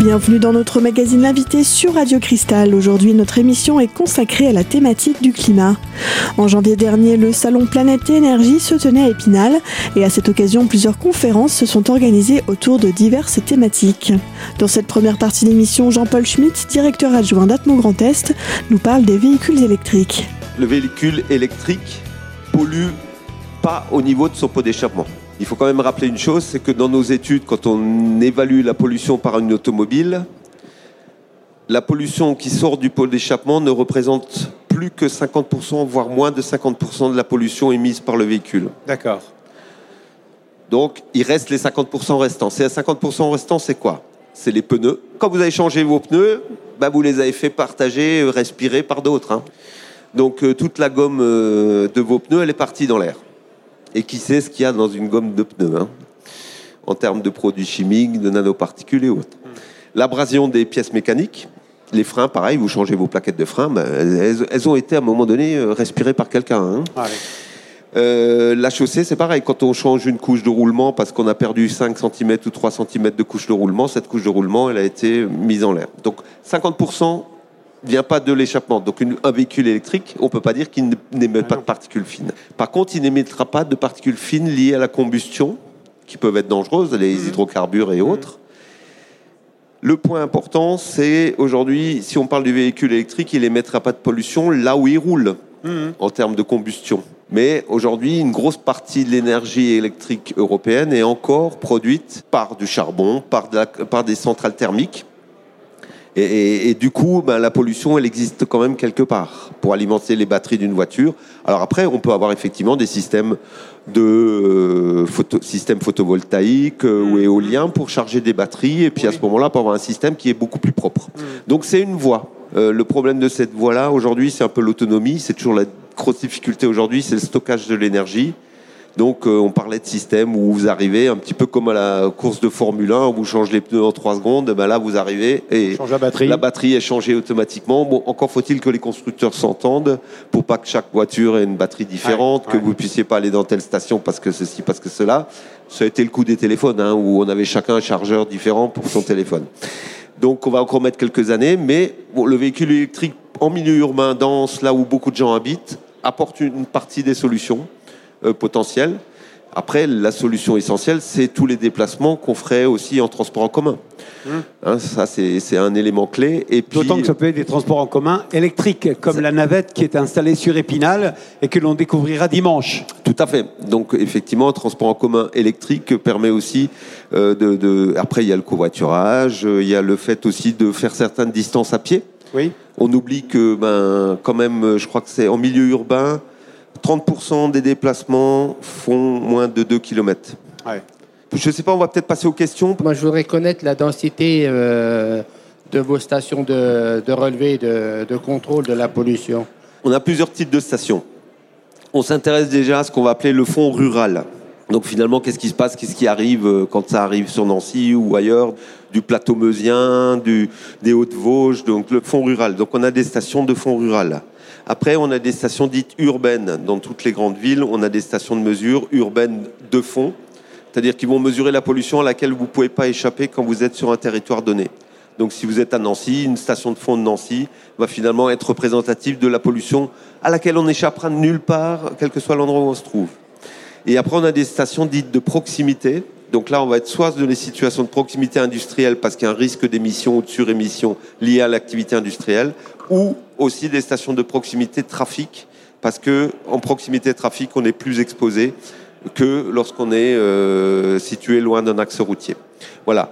Bienvenue dans notre magazine L'invité sur Radio Cristal. Aujourd'hui, notre émission est consacrée à la thématique du climat. En janvier dernier, le salon Planète Énergie se tenait à Épinal et à cette occasion, plusieurs conférences se sont organisées autour de diverses thématiques. Dans cette première partie d'émission, Jean-Paul Schmitt, directeur adjoint d'Atmo Grand Est, nous parle des véhicules électriques. Le véhicule électrique pollue pas au niveau de son pot d'échappement. Il faut quand même rappeler une chose, c'est que dans nos études, quand on évalue la pollution par une automobile, la pollution qui sort du pot d'échappement ne représente plus que 50%, voire moins de 50% de la pollution émise par le véhicule. D'accord. Donc, il reste les 50% restants. Ces 50% restants, c'est quoi? C'est les pneus. Quand vous avez changé vos pneus, bah, vous les avez fait partager, respirer par d'autres. hein. Donc, euh, toute la gomme euh, de vos pneus, elle est partie dans l'air. Et qui sait ce qu'il y a dans une gomme de pneus hein, En termes de produits chimiques, de nanoparticules et autres. L'abrasion des pièces mécaniques, les freins, pareil, vous changez vos plaquettes de freins, ben, elles, elles ont été à un moment donné euh, respirées par quelqu'un. hein. Ah oui. Euh, la chaussée, c'est pareil. Quand on change une couche de roulement parce qu'on a perdu 5 cm ou 3 cm de couche de roulement, cette couche de roulement, elle a été mise en l'air. Donc 50% vient pas de l'échappement. Donc une- un véhicule électrique, on peut pas dire qu'il n'émet pas de particules fines. Par contre, il n'émettra pas de particules fines liées à la combustion, qui peuvent être dangereuses, les hydrocarbures et autres. Le point important, c'est aujourd'hui, si on parle du véhicule électrique, il n'émettra pas de pollution là où il roule en termes de combustion. Mais aujourd'hui, une grosse partie de l'énergie électrique européenne est encore produite par du charbon, par, de la- par des centrales thermiques. Et, et- et du coup, ben, la pollution, elle existe quand même quelque part pour alimenter les batteries d'une voiture. Alors après, on peut avoir effectivement des systèmes de euh, photo, systèmes photovoltaïques euh, ou éoliens pour charger des batteries. Et puis à ce moment-là, pour avoir un système qui est beaucoup plus propre. Donc c'est une voie. Euh, le problème de cette voie-là, aujourd'hui, c'est un peu l'autonomie. C'est toujours la grosse difficulté aujourd'hui, c'est le stockage de l'énergie. Donc euh, on parlait de système où vous arrivez un petit peu comme à la course de Formule 1 où vous changez les pneus en 3 secondes, ben là vous arrivez et la batterie. la batterie est changée automatiquement. Bon, encore faut-il que les constructeurs s'entendent pour pas que chaque voiture ait une batterie différente, Ouais, que vous puissiez pas aller dans telle station parce que ceci, parce que cela. Ça a été le coup des téléphones hein, où on avait chacun un chargeur différent pour son téléphone. Donc on va encore mettre quelques années, mais bon, le véhicule électrique en milieu urbain dense, là où beaucoup de gens habitent, apporte une partie des solutions euh, potentielles. Après, la solution essentielle, c'est tous les déplacements qu'on ferait aussi en transport en commun. Hein, ça, c'est un élément clé. Et puis, D'autant que ça peut être des transports en commun électriques, comme la navette qui est installée sur Épinal et que l'on découvrira dimanche. Tout à fait. Donc effectivement, le transport en commun électrique permet aussi euh, de, de- Après, il y a le covoiturage, euh, il y a le fait aussi de faire certaines distances à pied. Oui. On oublie que, ben, quand même, je crois que c'est en milieu urbain, 30% des déplacements font moins de 2 km. Ouais. Je ne sais pas, on va peut-être passer aux questions. Moi, je voudrais connaître la densité euh, de vos stations de, de relevé, de, de contrôle de la pollution. On a plusieurs types de stations. On s'intéresse déjà à ce qu'on va appeler le fond rural. Donc finalement, qu'est-ce qui se passe, qu'est-ce qui arrive euh, quand ça arrive sur Nancy ou ailleurs, du plateau meusien, du, des Hautes-Vosges, donc le fond rural. Donc on a des stations de fond rural. Après, on a des stations dites urbaines. Dans toutes les grandes villes, on a des stations de mesure urbaines de fond, c'est-à-dire qu'ils vont mesurer la pollution à laquelle vous ne pouvez pas échapper quand vous êtes sur un territoire donné. Donc si vous êtes à Nancy, une station de fond de Nancy va finalement être représentative de la pollution à laquelle on n'échappera nulle part, quel que soit l'endroit où on se trouve. Et après, on a des stations dites de proximité. Donc là, on va être soit dans les situations de proximité industrielle parce qu'il y a un risque d'émission ou de surémission lié à l'activité industrielle, ou aussi des stations de proximité trafic parce que en proximité trafic, on est plus exposé que lorsqu'on est euh, situé loin d'un axe routier. Voilà.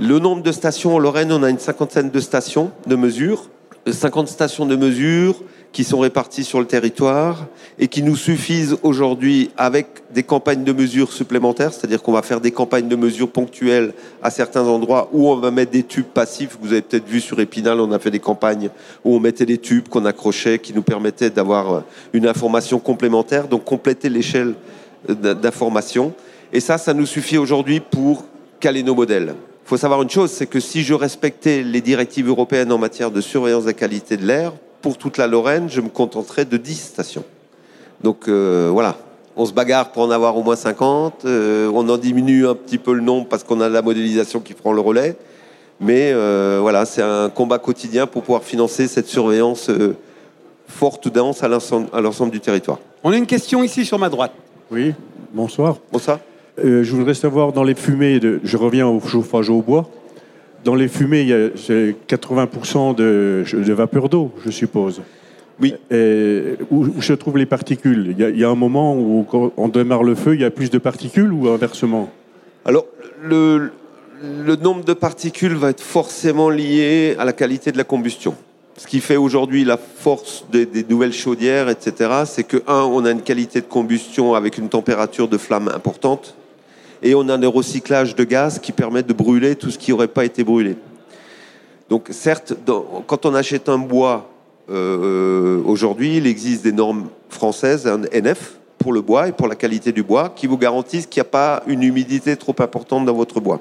Le nombre de stations en Lorraine, on a une cinquantaine de stations de mesure, 50 stations de mesure qui sont réparties sur le territoire et qui nous suffisent aujourd'hui avec des campagnes de mesure supplémentaires, c'est-à-dire qu'on va faire des campagnes de mesure ponctuelles à certains endroits où on va mettre des tubes passifs. Vous avez peut-être vu sur Épinal, on a fait des campagnes où on mettait des tubes qu'on accrochait, qui nous permettaient d'avoir euh, une information complémentaire, donc compléter l'échelle euh, d'information. Et ça, ça nous suffit aujourd'hui pour caler nos modèles. Il faut savoir une chose, c'est que si je respectais les directives européennes en matière de surveillance de la qualité de l'air, pour toute la Lorraine, je me contenterais de 10 stations. Donc euh, voilà, on se bagarre pour en avoir au moins 50, euh, on en diminue un petit peu le nombre parce qu'on a la modélisation qui prend le relais, Mais euh, voilà, c'est un combat quotidien pour pouvoir financer cette surveillance euh, forte ou dense à l'ensemble du territoire. On a une question ici sur ma droite. Oui, bonsoir. Bon ça Euh, je voudrais savoir, dans les fumées, de, je reviens au chauffage au bois, dans les fumées, il y a c'est 80% de, de vapeur d'eau, je suppose. Oui. Et où, où se trouvent les particules? Il y, a, il y a un moment où, quand on démarre le feu, il y a plus de particules ou inversement? Alors, le, le nombre de particules va être forcément lié à la qualité de la combustion. Ce qui fait aujourd'hui la force des, des nouvelles chaudières, etc., c'est que, un, on a une qualité de combustion avec une température de flamme importante, et on a des recyclages de gaz qui permettent de brûler tout ce qui n'aurait pas été brûlé. Donc, certes, quand on achète un bois, euh, aujourd'hui, il existe des normes françaises, un NF, pour le bois et pour la qualité du bois, qui vous garantissent qu'il n'y a pas une humidité trop importante dans votre bois.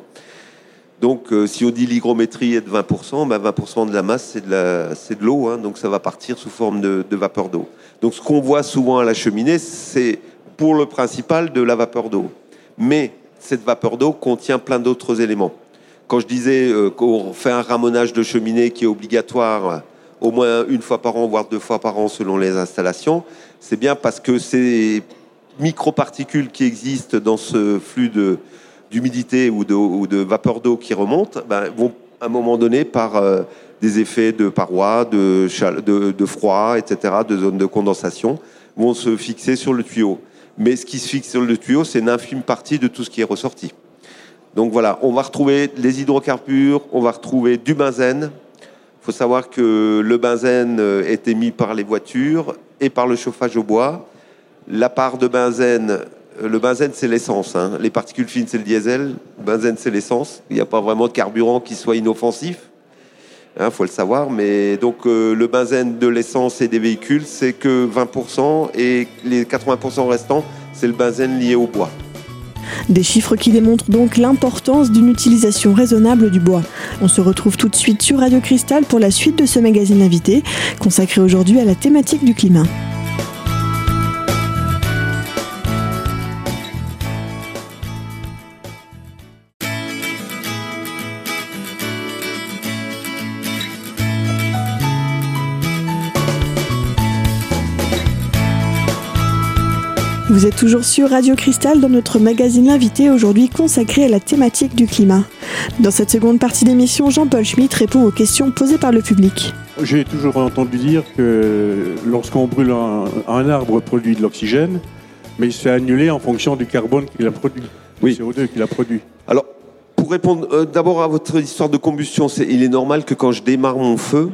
Donc, euh, si on dit l'hygrométrie est de 20%, ben 20% de la masse, c'est de la- c'est de l'eau, hein, donc ça va partir sous forme de, de vapeur d'eau. Donc, ce qu'on voit souvent à la cheminée, c'est pour le principal de la vapeur d'eau. Mais cette vapeur d'eau contient plein d'autres éléments. Quand je disais euh, qu'on fait un ramonage de cheminée qui est obligatoire euh, au moins une fois par an, voire deux fois par an selon les installations, c'est bien parce que ces microparticules qui existent dans ce flux d'humidité ou de, ou de vapeur d'eau qui remonte ben, vont à un moment donné par euh, des effets de parois, de, de froid, etc., de zones de condensation, vont se fixer sur le tuyau. Mais ce qui se fixe sur le tuyau, c'est une infime partie de tout ce qui est ressorti. Donc voilà, on va retrouver les hydrocarbures, on va retrouver du benzène. Il faut savoir que le benzène euh, est émis par les voitures et par le chauffage au bois. La part de benzène, euh, le benzène c'est l'essence, hein. les particules fines c'est le diesel, le benzène c'est l'essence. Il n'y a pas vraiment de carburant qui soit inoffensif, il faut le savoir. Mais donc euh, le benzène de l'essence et des véhicules c'est que 20% et les 80% restants c'est le benzène lié au bois. Des chiffres qui démontrent donc l'importance d'une utilisation raisonnable du bois. On se retrouve tout de suite sur Radio Cristal pour la suite de ce magazine invité, consacré aujourd'hui à la thématique du climat. Vous êtes toujours sur Radio Cristal dans notre magazine invité aujourd'hui consacré à la thématique du climat. Dans cette seconde partie d'émission, Jean-Paul Schmitt répond aux questions posées par le public. J'ai toujours entendu dire que lorsqu'on brûle un, un arbre produit de l'oxygène, mais il se fait annuler en fonction du carbone qu'il a produit, Oui. du CO2 qu'il a produit. Alors, pour répondre euh, d'abord à votre histoire de combustion, c'est, il est normal que quand je démarre mon feu,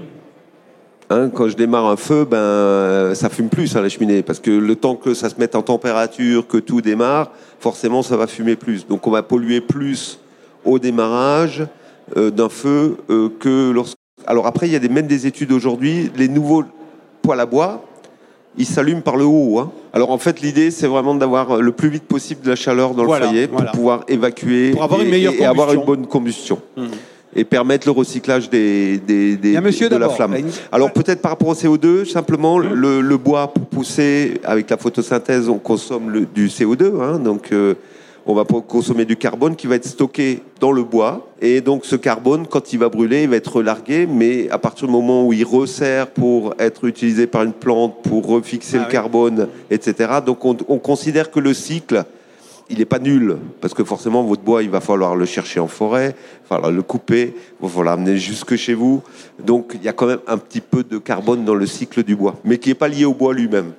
hein, quand je démarre un feu, ben, euh, ça fume plus à la cheminée, parce que le temps que ça se mette en température, que tout démarre, forcément, ça va fumer plus. Donc, on va polluer plus au démarrage euh, d'un feu euh, que lorsque. Alors après, il y a des, même des études aujourd'hui, les nouveaux poêles à bois, ils s'allument par le haut. hein. Alors en fait, l'idée, c'est vraiment d'avoir le plus vite possible de la chaleur dans Voilà, le foyer pour voilà. pouvoir évacuer Pour avoir et, une meilleure et- et avoir une bonne combustion. Mhm. Et permettre le recyclage des, des, des- monsieur de la flamme. Alors peut-être par rapport au CO2, simplement le, le bois pour pousser avec la photosynthèse, on consomme le- du CO2, hein, donc euh, on va consommer du carbone qui va être stocké dans le bois et donc ce carbone quand il va brûler, il va être relargué, mais à partir du moment où il resserre pour être utilisé par une plante pour refixer Ah le oui. carbone, etc. Donc on, on considère que le cycle il n'est pas nul, parce que forcément, votre bois, il va falloir le chercher en forêt, il va falloir le couper, il va falloir l'amener jusque chez vous. Donc, il y a quand même un petit peu de carbone dans le cycle du bois, mais qui n'est pas lié au bois lui-même.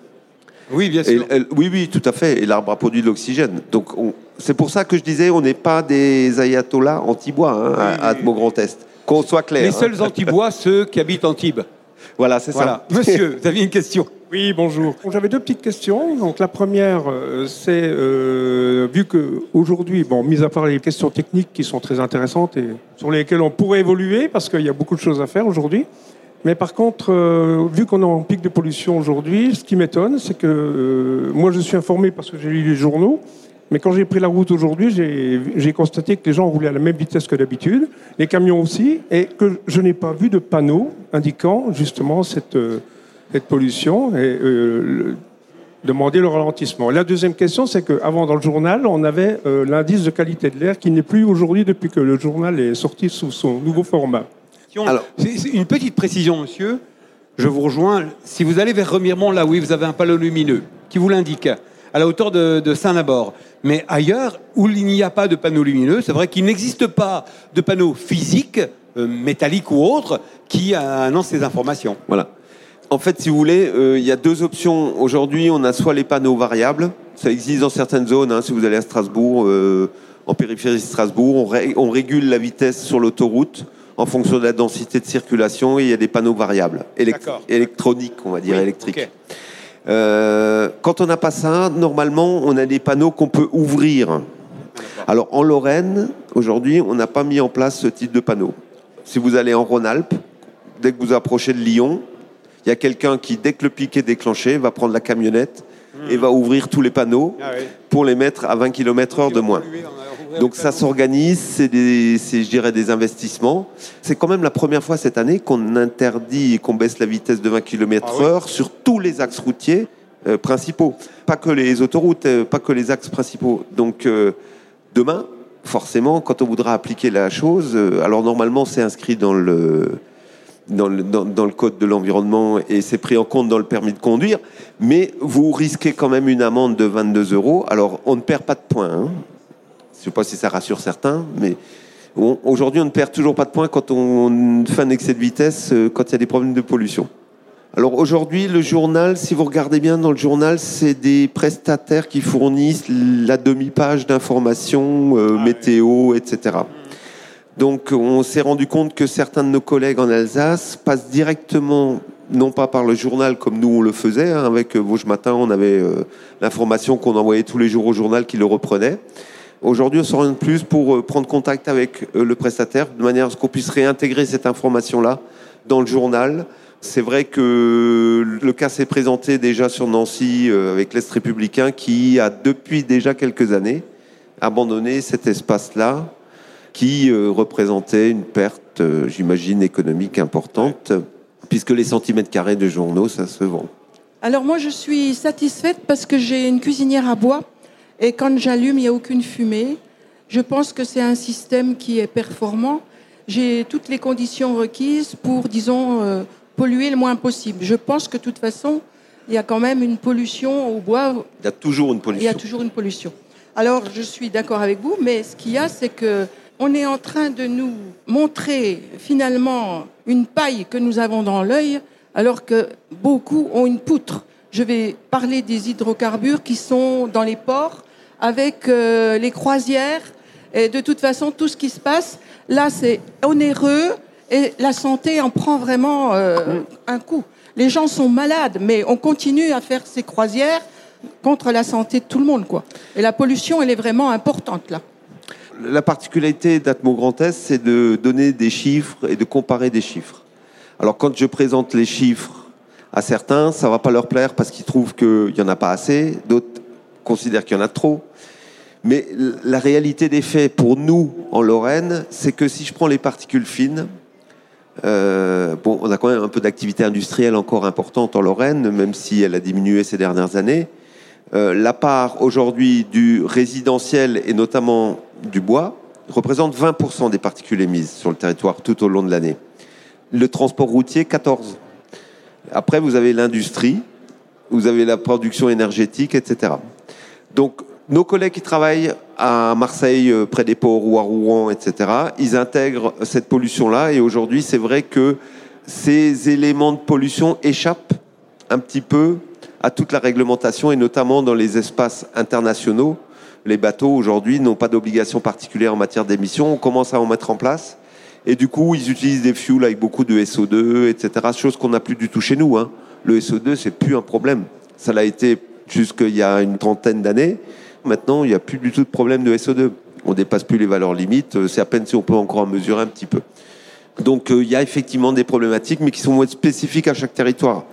Oui, bien sûr. et- oui, oui, tout à fait. Et l'arbre a produit de l'oxygène. Donc, on- c'est pour ça que je disais, on n'est pas des ayatollahs anti-bois hein, à, à Grand Est. Qu'on soit clair. Les hein. seuls anti-bois, ceux qui habitent Antibes. Voilà, c'est Voilà. ça. Monsieur, vous aviez une question Oui, bonjour. J'avais deux petites questions. Donc la première, euh, c'est euh, vu que aujourd'hui, bon, mis à part les questions techniques qui sont très intéressantes et sur lesquelles on pourrait évoluer parce qu'il y a beaucoup de choses à faire aujourd'hui. Mais par contre, euh, vu qu'on est en pic de pollution aujourd'hui, ce qui m'étonne, c'est que moi je suis informé parce que j'ai lu les journaux. Mais quand j'ai pris la route aujourd'hui, j'ai constaté que les gens roulaient à la même vitesse que d'habitude, les camions aussi, et que je n'ai pas vu de panneau indiquant justement cette, cette pollution. Et, euh, le- demander le ralentissement. La deuxième question, c'est qu'avant, dans le journal, on avait euh, l'indice de qualité de l'air qui n'est plus aujourd'hui depuis que le journal est sorti sous son nouveau format. Alors, c'est une petite précision, monsieur. Je vous rejoins. Si vous allez vers Remiremont, là oui, vous avez un panneau lumineux qui vous l'indique à la hauteur de, Saint-Nabord. Mais ailleurs, où il n'y a pas de panneau lumineux, c'est vrai qu'il n'existe pas de panneau physique, euh, métallique ou autre, qui annonce ces informations. Voilà. En fait, si vous voulez, euh, il y a deux options. Aujourd'hui, on a soit les panneaux variables, ça existe dans certaines zones. Hein. si vous allez à Strasbourg, euh, en périphérie de Strasbourg, on, régule la vitesse sur l'autoroute en fonction de la densité de circulation et il y a des panneaux variables, électroniques, on va dire, électriques. Euh, quand on n'a pas ça, normalement, on a des panneaux qu'on peut ouvrir. Alors en Lorraine, aujourd'hui, on n'a pas mis en place ce type de panneau. Si vous allez en Rhône-Alpes, dès que vous approchez de Lyon, il y a quelqu'un qui, dès que le pic est déclenché, va prendre la camionnette et va ouvrir tous les panneaux ah pour les mettre à 20 km/h de moins. Donc ça s'organise, c'est je dirais, des investissements. C'est quand même la première fois cette année qu'on interdit et qu'on baisse la vitesse de 20 km/h ah sur tous les axes routiers euh, principaux. Pas que les autoroutes, euh, pas que les axes principaux. Donc euh, demain, forcément, quand on voudra appliquer la chose, alors normalement c'est inscrit dans le dans le, dans, le, code de l'environnement et c'est pris en compte dans le permis de conduire, mais vous risquez quand même une amende de 22 euros. Alors, on ne perd pas de points. Hein. Je ne sais pas si ça rassure certains, mais aujourd'hui, on ne perd toujours pas de points quand on fait un excès de vitesse, euh, quand il y a des problèmes de pollution. Alors aujourd'hui, le journal, si vous regardez bien dans le journal, c'est des prestataires qui fournissent la demi-page d'informations, euh, ah météo, etc. Donc on s'est rendu compte que certains de nos collègues en Alsace passent directement, non pas par le journal comme nous on le faisait, hein, avec Vosges Matin, on avait euh, l'information qu'on envoyait tous les jours au journal qui le reprenait. Aujourd'hui, on s'oriente plus pour euh, prendre contact avec euh, le prestataire, de manière à ce qu'on puisse réintégrer cette information-là dans le journal. C'est vrai que le cas s'est présenté déjà sur Nancy avec l'Est républicain qui a depuis déjà quelques années abandonné cet espace-là qui euh, représentait une perte, euh, j'imagine, économique importante, puisque les centimètres carrés de journaux, ça se vend. Alors moi, je suis satisfaite parce que j'ai une cuisinière à bois et quand j'allume, il n'y a aucune fumée. Je pense que c'est un système qui est performant. J'ai toutes les conditions requises pour, disons, euh, polluer le moins possible. Je pense que de toute façon, il y a quand même une pollution au bois. Il y a toujours une pollution. Il y a toujours une pollution. Alors, je suis d'accord avec vous, mais ce qu'il y a, c'est que on est en train de nous montrer finalement une paille que nous avons dans l'œil, alors que beaucoup ont une poutre. Je vais parler des hydrocarbures qui sont dans les ports, avec euh, les croisières, et de toute façon, tout ce qui se passe, là, c'est onéreux, et la santé en prend vraiment euh, un coup. Les gens sont malades, mais on continue à faire ces croisières contre la santé de tout le monde, quoi. Et la pollution, elle est vraiment importante, là la particularité d'Atmo Grand Est, c'est de donner des chiffres et de comparer des chiffres. Alors quand je présente les chiffres à certains, ça va pas leur plaire parce qu'ils trouvent qu'il n'y en a pas assez, d'autres considèrent qu'il y en a trop. Mais la réalité des faits pour nous en Lorraine, c'est que si je prends les particules fines, euh, bon, on a quand même un peu d'activité industrielle encore importante en Lorraine, même si elle a diminué ces dernières années. Euh, la part aujourd'hui du résidentiel et notamment du bois représente 20% des particules émises sur le territoire tout au long de l'année. Le transport routier, 14. Après, vous avez l'industrie, vous avez la production énergétique, etc. Donc, nos collègues qui travaillent à Marseille, euh, près des ports ou à Rouen, etc., ils intègrent cette pollution-là. Et aujourd'hui, c'est vrai que ces éléments de pollution échappent un petit peu à toute la réglementation et notamment dans les espaces internationaux les bateaux aujourd'hui n'ont pas d'obligation particulière en matière d'émissions. On commence à en mettre en place. Et du coup, ils utilisent des fuels avec beaucoup de SO2, etc. Chose qu'on n'a plus du tout chez nous. Hein. Le SO2, c'est plus un problème. Ça l'a été jusqu'il y a une trentaine d'années. Maintenant, il n'y a plus du tout de problème de SO2. On dépasse plus les valeurs limites. C'est à peine si on peut encore en mesurer un petit peu. Donc, euh, il y a effectivement des problématiques, mais qui sont spécifiques à chaque territoire.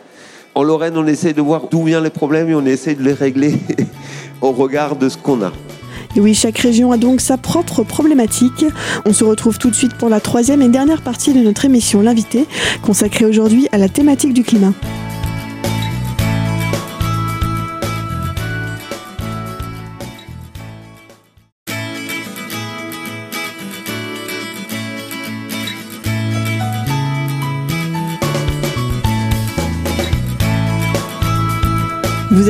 En Lorraine, on essaie de voir d'où viennent les problèmes et on essaie de les régler au regard de ce qu'on a. Et oui, chaque région a donc sa propre problématique. On se retrouve tout de suite pour la troisième et dernière partie de notre émission L'invité, consacrée aujourd'hui à la thématique du climat.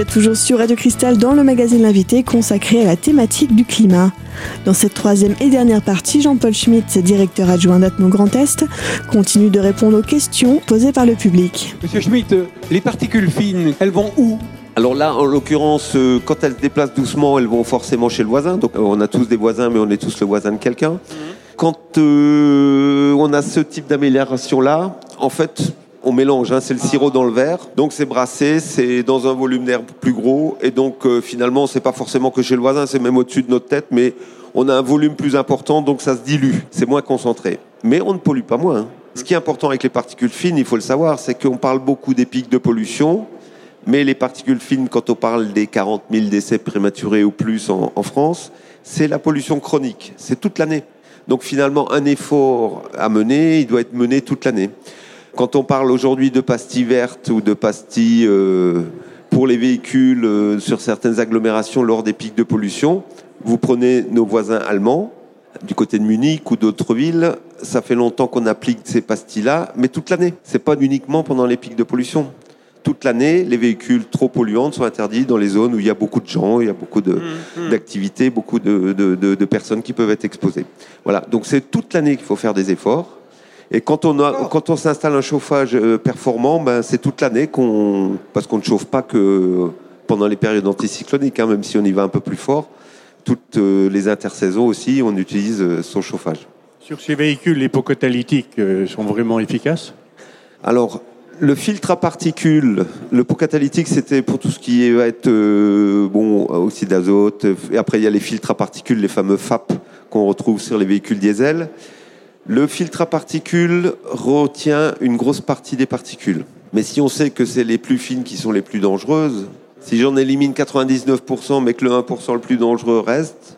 Êtes toujours sur Radio Cristal dans le magazine L'invité consacré à la thématique du climat. Dans cette troisième et dernière partie, Jean-Paul Schmitt, directeur adjoint d'Atmo Grand Est, continue de répondre aux questions posées par le public. Monsieur Schmitt, les particules fines, elles vont où? Alors là, en l'occurrence, euh, quand elles se déplacent doucement, elles vont forcément chez le voisin. Donc euh, on a tous des voisins, mais on est tous le voisin de quelqu'un. Quand euh, on a ce type d'amélioration-là, en fait, on mélange, hein, c'est le sirop dans le verre, donc c'est brassé, c'est dans un volume d'air plus gros, et donc euh, finalement, c'est pas forcément que chez le voisin, c'est même au-dessus de notre tête, mais on a un volume plus important, donc ça se dilue, c'est moins concentré. Mais on ne pollue pas moins. hein. Ce qui est important avec les particules fines, il faut le savoir, c'est qu'on parle beaucoup des pics de pollution, mais les particules fines, quand on parle des 40 000 décès prématurés ou plus en, en France, c'est la pollution chronique, c'est toute l'année. Donc finalement, un effort à mener, il doit être mené toute l'année. Quand on parle aujourd'hui de pastilles vertes ou de pastilles euh, pour les véhicules euh, sur certaines agglomérations lors des pics de pollution, vous prenez nos voisins allemands, du côté de Munich ou d'autres villes, ça fait longtemps qu'on applique ces pastilles-là, mais toute l'année. C'est pas uniquement pendant les pics de pollution. Toute l'année, les véhicules trop polluants sont interdits dans les zones où il y a beaucoup de gens, il y a beaucoup de- d'activités, beaucoup de, de- de- de personnes qui peuvent être exposées. Voilà, donc c'est toute l'année qu'il faut faire des efforts. Et quand on, a, quand on s'installe un chauffage euh, performant, ben, c'est toute l'année qu'on. Parce qu'on ne chauffe pas que pendant les périodes anticycloniques, hein, même si on y va un peu plus fort. Toutes euh, les intersaisons aussi, on utilise euh, son chauffage. Sur ces véhicules, les pots catalytiques sont vraiment efficaces? Alors, le filtre à particules, le pot catalytique, c'était pour tout ce qui va être euh, bon, oxyde d'azote. Et après, il y a les filtres à particules, les fameux FAP qu'on retrouve sur les véhicules diesel. Le filtre à particules retient une grosse partie des particules. Mais si on sait que c'est les plus fines qui sont les plus dangereuses, si j'en élimine 99%, mais que le 1% le plus dangereux reste,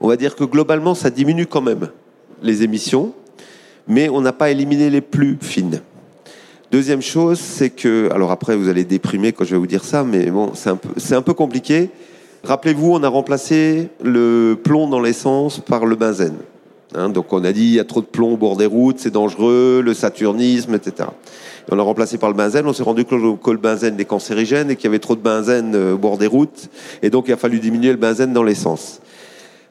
on va dire que globalement, ça diminue quand même les émissions, mais on n'a pas éliminé les plus fines. Deuxième chose, c'est que, alors après vous allez déprimer quand je vais vous dire ça, mais bon, c'est un peu, compliqué. Rappelez-vous, on a remplacé le plomb dans l'essence par le benzène. Hein, donc on a dit il y a trop de plomb au bord des routes, c'est dangereux, le saturnisme, etc. Et on l'a remplacé par le benzène. On s'est rendu compte que le benzène est cancérigène et qu'il y avait trop de benzène euh, au bord des routes, et donc il a fallu diminuer le benzène dans l'essence.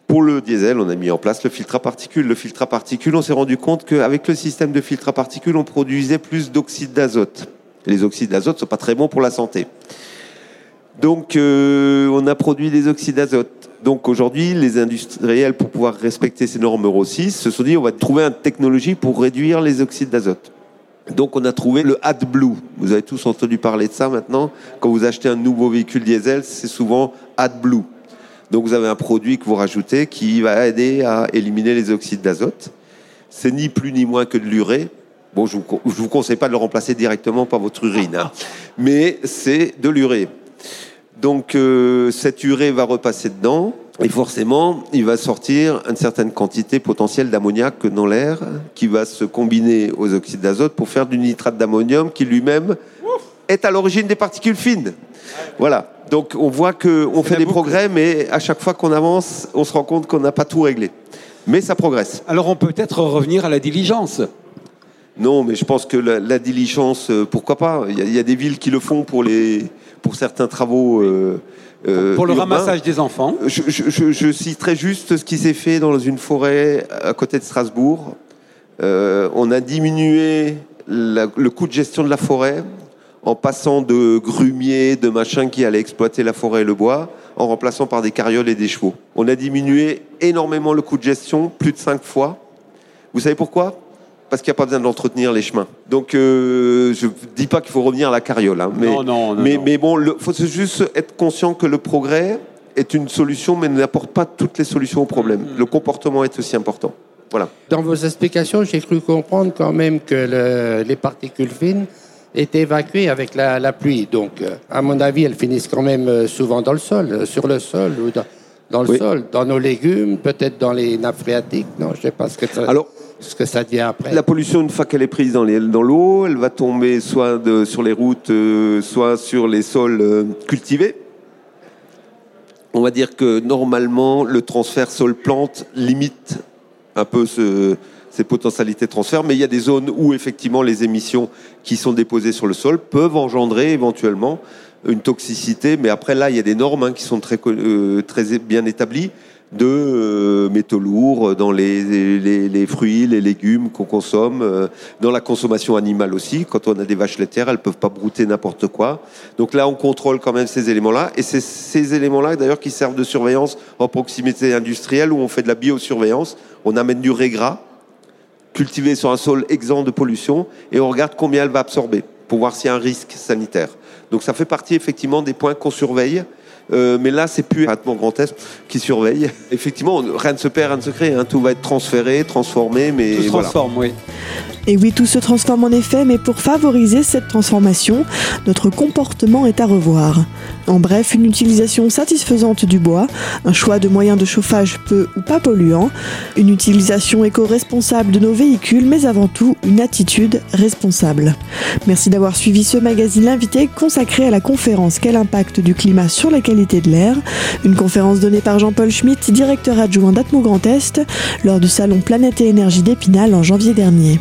Pour le diesel, on a mis en place le filtre à particules. Le filtre à particules, on s'est rendu compte qu'avec le système de filtre à particules, on produisait plus d'oxyde d'azote. Les oxydes d'azote ne sont pas très bons pour la santé. Donc, euh, on a produit des oxydes d'azote. Donc, aujourd'hui, les industriels, pour pouvoir respecter ces normes Euro 6, se sont dit on va trouver une technologie pour réduire les oxydes d'azote. Donc, on a trouvé le AdBlue. Vous avez tous entendu parler de ça maintenant. Quand vous achetez un nouveau véhicule diesel, c'est souvent AdBlue. Donc vous avez un produit que vous rajoutez qui va aider à éliminer les oxydes d'azote. C'est ni plus ni moins que de l'urée. Bon, je ne vous, conseille pas de le remplacer directement par votre urine, hein. mais c'est de l'urée. Donc euh, cette urée va repasser dedans et forcément il va sortir une certaine quantité potentielle d'ammoniac dans l'air qui va se combiner aux oxydes d'azote pour faire du nitrate d'ammonium qui lui-même est à l'origine des particules fines. Voilà. Donc on voit qu'on fait des boucle. progrès, mais à chaque fois qu'on avance, on se rend compte qu'on n'a pas tout réglé. Mais ça progresse. Alors on peut peut-être revenir à la diligence. Non, mais je pense que la, la diligence, euh, pourquoi pas? Il y, a, il y a des villes qui le font pour, les, pour certains travaux. euh, euh, Pour le urbains. ramassage des enfants. Je, je- je- je citerai juste ce qui s'est fait dans une forêt à côté de Strasbourg. Euh, on a diminué la- le coût de gestion de la forêt en passant de grumiers, de machins qui allaient exploiter la forêt et le bois, en remplaçant par des carrioles et des chevaux. On a diminué énormément le coût de gestion, plus de cinq fois. Vous savez pourquoi? Parce qu'il n'y a pas besoin d'entretenir les chemins. Donc, euh, je ne dis pas qu'il faut revenir à la carriole, hein, mais, Non, non, non, mais, non. mais bon, il faut juste être conscient que le progrès est une solution, mais n'apporte pas toutes les solutions au problème. Mm-hmm. Le comportement est aussi important. Voilà. Dans vos explications, j'ai cru comprendre quand même que le- les particules fines étaient évacuées avec la, la pluie. Donc, euh, à mon avis, elles finissent quand même euh, souvent dans le sol, sur le sol ou dans, dans le Oui. sol, dans nos légumes, peut-être dans les nappes phréatiques. Non, je ne sais pas ce que ça, Alors, La pollution, une fois qu'elle est prise dans l'eau, elle va tomber soit sur les routes, euh, soit sur les sols euh, cultivés. On va dire que normalement, le transfert sol-plante limite un peu ce- ces potentialités de transfert, mais il y a des zones où effectivement les émissions qui sont déposées sur le sol peuvent engendrer éventuellement une toxicité. Mais après, là, il y a des normes hein, qui sont très, euh, très bien établies de euh, métaux lourds dans les, fruits, les légumes qu'on consomme, euh, dans la consommation animale aussi. Quand on a des vaches laitières, elles peuvent pas brouter n'importe quoi. Donc là, on contrôle quand même ces éléments-là. Et c'est ces éléments-là, d'ailleurs, qui servent de surveillance en proximité industrielle où on fait de la biosurveillance. On amène du régras cultivé sur un sol exempt de pollution et on regarde combien elle va absorber pour voir s'il y a un risque sanitaire. Donc ça fait partie effectivement des points qu'on surveille euh, mais là, c'est plus un Grand Est qui surveille. Effectivement, rien ne se perd, rien ne se crée. Hein. Tout va être transféré, transformé, mais tout se transforme, oui. Et oui, tout se transforme en effet, mais pour favoriser cette transformation, notre comportement est à revoir. En bref, une utilisation satisfaisante du bois, un choix de moyens de chauffage peu ou pas polluants, une utilisation éco-responsable de nos véhicules, mais avant tout une attitude responsable. Merci d'avoir suivi ce magazine L'invité consacré à la conférence Quel impact du climat sur la de l'air Une conférence donnée par Jean-Paul Schmitt, directeur adjoint d'Atmo Grand Est, lors du salon Planète et Énergie d'Épinal en janvier dernier.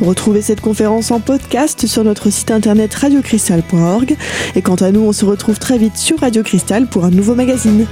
Retrouvez cette conférence en podcast sur notre site internet radiocristal.org et quant à nous, on se retrouve très vite sur Radio Cristal pour un nouveau magazine.